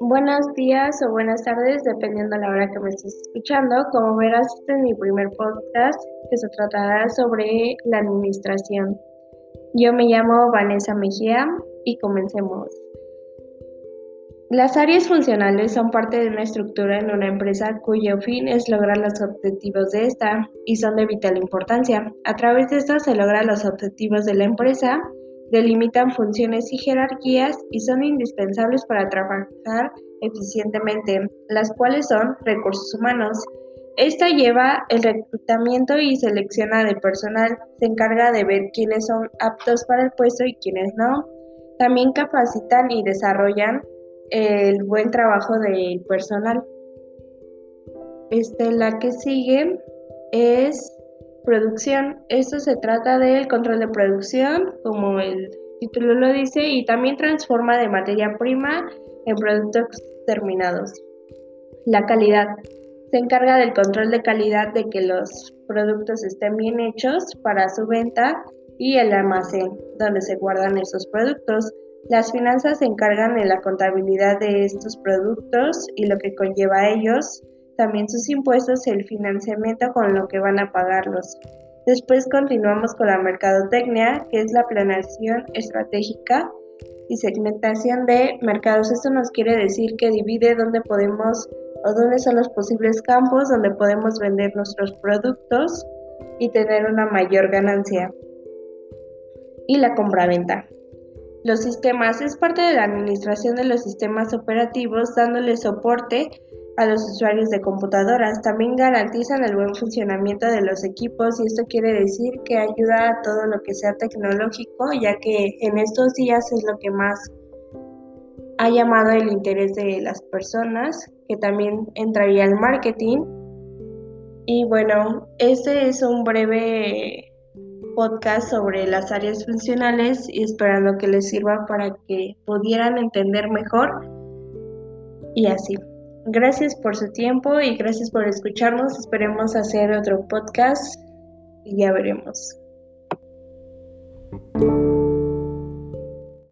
Buenos días o buenas tardes, dependiendo de la hora que me estés escuchando. Como verás, este es mi primer podcast que se tratará sobre la administración. Yo me llamo Vanessa Mejía y comencemos. Las áreas funcionales son parte de una estructura en una empresa cuyo fin es lograr los objetivos de esta y son de vital importancia. A través de esto se logran los objetivos de la empresa delimitan funciones y jerarquías y son indispensables para trabajar eficientemente, las cuales son recursos humanos. Esta lleva el reclutamiento y selecciona de personal, se encarga de ver quiénes son aptos para el puesto y quiénes no. También capacitan y desarrollan el buen trabajo del personal. Este, la que sigue es Producción. Esto se trata del control de producción, como el título lo dice, y también transforma de materia prima en productos terminados. La calidad. Se encarga del control de calidad de que los productos estén bien hechos para su venta y el almacén donde se guardan esos productos. Las finanzas se encargan de la contabilidad de estos productos y lo que conlleva a ellos, también sus impuestos y el financiamiento con lo que van a pagarlos. Después continuamos con la mercadotecnia, que es la planeación estratégica y segmentación de mercados. Esto nos quiere decir que divide dónde podemos o dónde son los posibles campos donde podemos vender nuestros productos y tener una mayor ganancia. Y la compraventa. Los sistemas es parte de la administración de los sistemas operativos dándole soporte a los usuarios de computadoras. También garantizan el buen funcionamiento de los equipos y esto quiere decir que ayuda a todo lo que sea tecnológico, ya que en estos días es lo que más ha llamado el interés de las personas, que también entraría el marketing. Y bueno, este es un breve podcast sobre las áreas funcionales y esperando que les sirva para que pudieran entender mejor y así. Gracias por su tiempo y gracias por escucharnos. Esperemos hacer otro podcast y ya veremos.